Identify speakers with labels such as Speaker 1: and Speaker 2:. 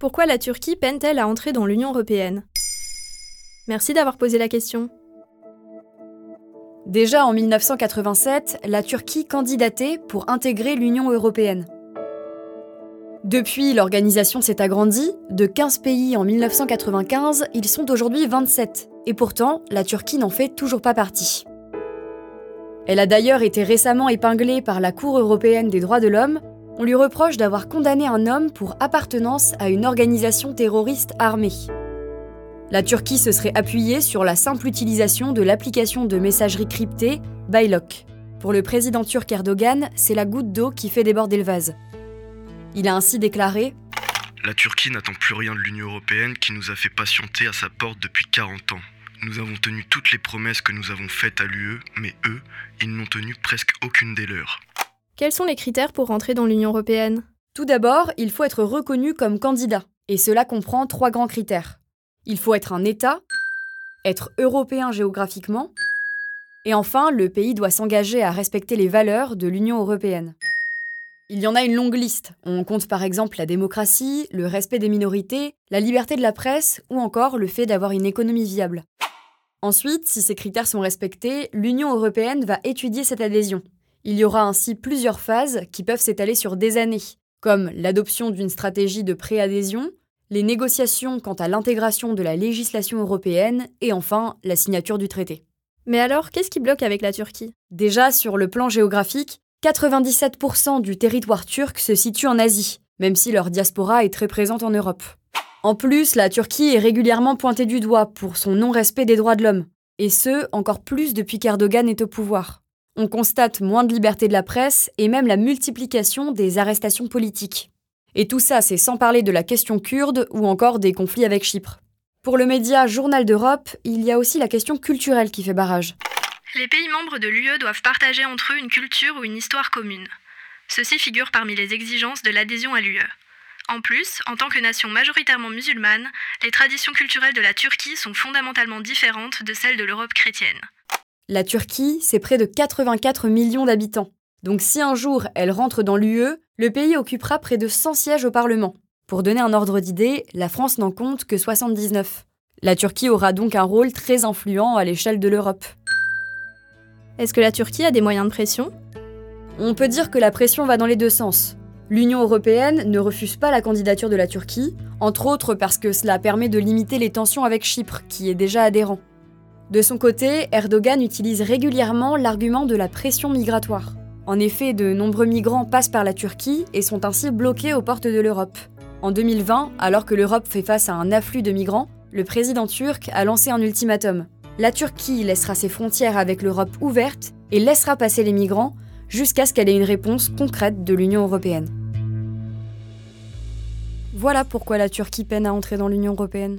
Speaker 1: Pourquoi la Turquie peine-t-elle à entrer dans l'Union européenne? Merci d'avoir posé la question.
Speaker 2: Déjà en 1987, la Turquie candidatait pour intégrer l'Union européenne. Depuis, l'organisation s'est agrandie. De 15 pays en 1995, ils sont aujourd'hui 27. Et pourtant, la Turquie n'en fait toujours pas partie. Elle a d'ailleurs été récemment épinglée par la Cour européenne des droits de l'homme. On lui reproche d'avoir condamné un homme pour appartenance à une organisation terroriste armée. La Turquie se serait appuyée sur la simple utilisation de l'application de messagerie cryptée Baylock. Pour le président turc Erdogan, c'est la goutte d'eau qui fait déborder le vase. Il a ainsi déclaré
Speaker 3: La Turquie n'attend plus rien de l'Union européenne qui nous a fait patienter à sa porte depuis 40 ans. Nous avons tenu toutes les promesses que nous avons faites à l'UE, mais eux, ils n'ont tenu presque aucune des leurs.
Speaker 1: Quels sont les critères pour rentrer dans l'Union européenne?
Speaker 2: Tout d'abord, il faut être reconnu comme candidat, et cela comprend trois grands critères. Il faut être un État, être européen géographiquement, et enfin, le pays doit s'engager à respecter les valeurs de l'Union européenne. Il y en a une longue liste. On compte par exemple la démocratie, le respect des minorités, la liberté de la presse ou encore le fait d'avoir une économie viable. Ensuite, si ces critères sont respectés, l'Union européenne va étudier cette adhésion. Il y aura ainsi plusieurs phases qui peuvent s'étaler sur des années, comme l'adoption d'une stratégie de préadhésion, les négociations quant à l'intégration de la législation européenne et enfin la signature du traité.
Speaker 1: Mais alors, qu'est-ce qui bloque avec la Turquie?
Speaker 2: Déjà, sur le plan géographique, 97% du territoire turc se situe en Asie, même si leur diaspora est très présente en Europe. En plus, la Turquie est régulièrement pointée du doigt pour son non-respect des droits de l'homme, et ce, encore plus depuis qu'Erdogan est au pouvoir. On constate moins de liberté de la presse et même la multiplication des arrestations politiques. Et tout ça, c'est sans parler de la question kurde ou encore des conflits avec Chypre. Pour le média Journal d'Europe, il y a aussi la question culturelle qui fait barrage.
Speaker 4: Les pays membres de l'UE doivent partager entre eux une culture ou une histoire commune. Ceci figure parmi les exigences de l'adhésion à l'UE. En plus, en tant que nation majoritairement musulmane, les traditions culturelles de la Turquie sont fondamentalement différentes de celles de l'Europe chrétienne.
Speaker 2: La Turquie, c'est près de 84 millions d'habitants. Donc si un jour elle rentre dans l'UE, le pays occupera près de 100 sièges au Parlement. Pour donner un ordre d'idée, la France n'en compte que 79. La Turquie aura donc un rôle très influent à l'échelle de l'Europe.
Speaker 1: Est-ce que la Turquie a des moyens de pression?
Speaker 2: On peut dire que la pression va dans les deux sens. L'Union européenne ne refuse pas la candidature de la Turquie, entre autres parce que cela permet de limiter les tensions avec Chypre, qui est déjà adhérent. De son côté, Erdogan utilise régulièrement l'argument de la pression migratoire. En effet, de nombreux migrants passent par la Turquie et sont ainsi bloqués aux portes de l'Europe. En 2020, alors que l'Europe fait face à un afflux de migrants, le président turc a lancé un ultimatum. La Turquie laissera ses frontières avec l'Europe ouvertes et laissera passer les migrants jusqu'à ce qu'elle ait une réponse concrète de l'Union européenne. Voilà pourquoi la Turquie peine à entrer dans l'Union européenne.